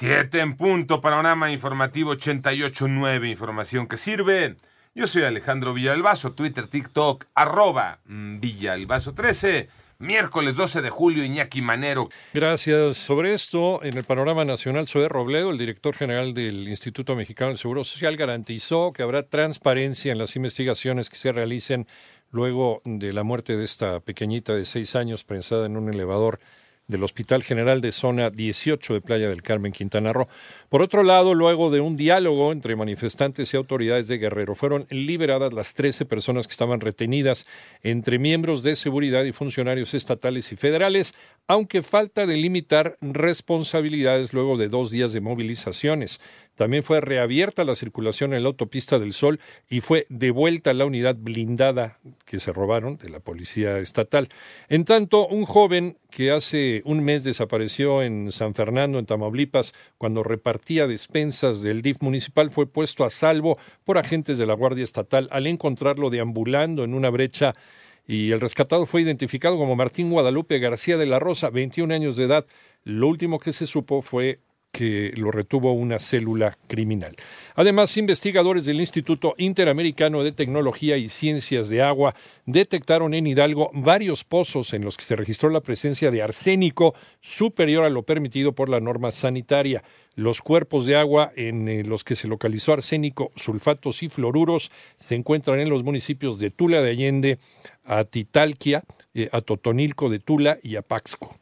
Siete en punto, panorama informativo 88.9, información que sirve. Yo soy Alejandro Villalbazo, Twitter, TikTok, arroba mm, Villalbazo 13. Miércoles 12 de julio, Iñaki Manero. Gracias. Sobre esto, en el panorama nacional, Zoé Robledo, el director general del Instituto Mexicano del Seguro Social, garantizó que habrá transparencia en las investigaciones que se realicen luego de la muerte de esta pequeñita de seis años prensada en un elevador del Hospital General de Zona 18 de Playa del Carmen, Quintana Roo. Por otro lado, luego de un diálogo entre manifestantes y autoridades de Guerrero, fueron liberadas las 13 personas que estaban retenidas entre miembros de seguridad y funcionarios estatales y federales, aunque falta delimitar responsabilidades luego de dos días de movilizaciones. También fue reabierta la circulación en la autopista del Sol y fue devuelta la unidad blindada que se robaron de la policía estatal. En tanto, un joven que hace un mes desapareció en San Fernando, en Tamaulipas, cuando repartía despensas del DIF municipal, fue puesto a salvo por agentes de la Guardia Estatal al encontrarlo deambulando en una brecha y el rescatado fue identificado como Martín Guadalupe García de la Rosa, 21 años de edad. Lo último que se supo fue que lo retuvo una célula criminal. Además, investigadores del Instituto Interamericano de Tecnología y Ciencias de Agua detectaron en Hidalgo varios pozos en los que se registró la presencia de arsénico superior a lo permitido por la norma sanitaria. Los cuerpos de agua en eh, los que se localizó arsénico, sulfatos y fluoruros se encuentran en los municipios de Tula de Allende, Atitalquia, eh, Atotonilco de Tula y Apaxco.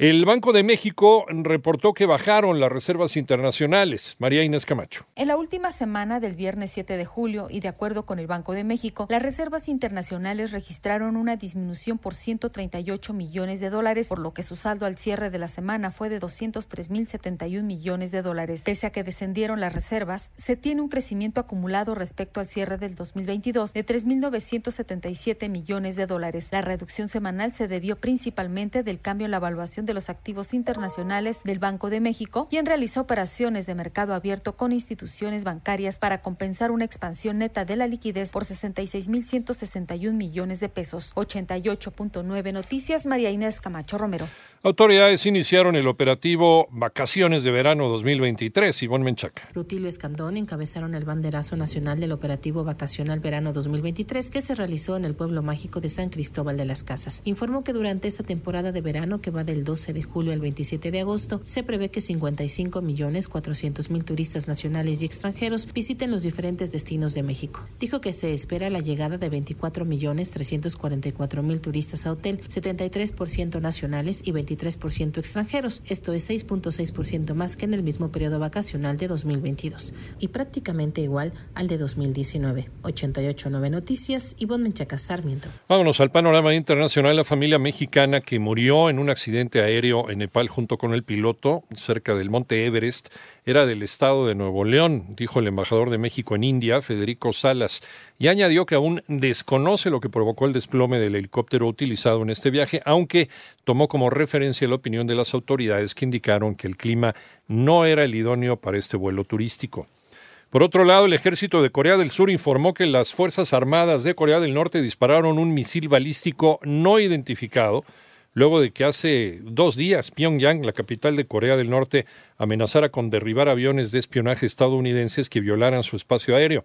El Banco de México reportó que bajaron las reservas internacionales. María Inés Camacho. En la última semana del viernes 7 de julio y de acuerdo con el Banco de México, las reservas internacionales registraron una disminución por 138 millones de dólares, por lo que su saldo al cierre de la semana fue de 203.071 millones de dólares. Pese a que descendieron las reservas, se tiene un crecimiento acumulado respecto al cierre del 2022 de 3.977 millones de dólares. La reducción semanal se debió principalmente del cambio en la evaluación de de los activos internacionales del Banco de México, quien realizó operaciones de mercado abierto con instituciones bancarias para compensar una expansión neta de la liquidez por 66.161 millones de pesos. 88.9 Noticias, María Inés Camacho Romero. Autoridades iniciaron el operativo Vacaciones de Verano 2023. Ivonne Menchaca. Rutilio Escandón encabezaron el banderazo nacional del operativo Vacacional Verano 2023 que se realizó en el pueblo mágico de San Cristóbal de las Casas. Informó que durante esta temporada de verano que va del 12 de julio al 27 de agosto se prevé que 55 millones 400 mil turistas nacionales y extranjeros visiten los diferentes destinos de México. Dijo que se espera la llegada de 24 millones 344 mil turistas a hotel, 73% nacionales y 20 23% extranjeros. Esto es 6.6% más que en el mismo periodo vacacional de 2022 y prácticamente igual al de 2019. 88.9 Noticias, Ivonne Menchaca Sarmiento. Vámonos al panorama internacional. La familia mexicana que murió en un accidente aéreo en Nepal junto con el piloto cerca del monte Everest era del estado de Nuevo León, dijo el embajador de México en India, Federico Salas, y añadió que aún desconoce lo que provocó el desplome del helicóptero utilizado en este viaje, aunque tomó como referencia la opinión de las autoridades que indicaron que el clima no era el idóneo para este vuelo turístico. Por otro lado, el ejército de Corea del Sur informó que las Fuerzas Armadas de Corea del Norte dispararon un misil balístico no identificado luego de que hace dos días Pyongyang, la capital de Corea del Norte, amenazara con derribar aviones de espionaje estadounidenses que violaran su espacio aéreo.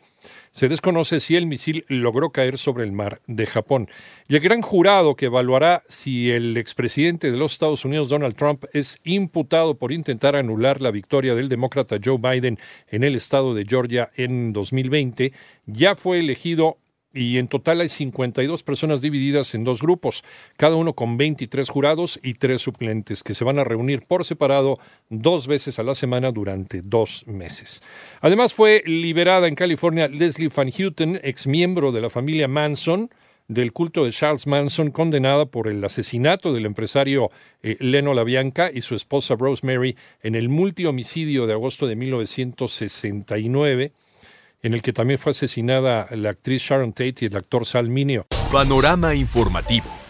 Se desconoce si el misil logró caer sobre el mar de Japón. Y el gran jurado que evaluará si el expresidente de los Estados Unidos, Donald Trump, es imputado por intentar anular la victoria del demócrata Joe Biden en el estado de Georgia en 2020, ya fue elegido y en total hay 52 personas divididas en dos grupos, cada uno con 23 jurados y tres suplentes que se van a reunir por separado dos veces a la semana durante dos meses. Además fue liberada en California Leslie Van Houten, ex miembro de la familia Manson, del culto de Charles Manson, condenada por el asesinato del empresario eh, Leno LaBianca y su esposa Rosemary en el multihomicidio de agosto de 1969, en el que también fue asesinada la actriz Sharon Tate y el actor Sal Mineo. Panorama informativo.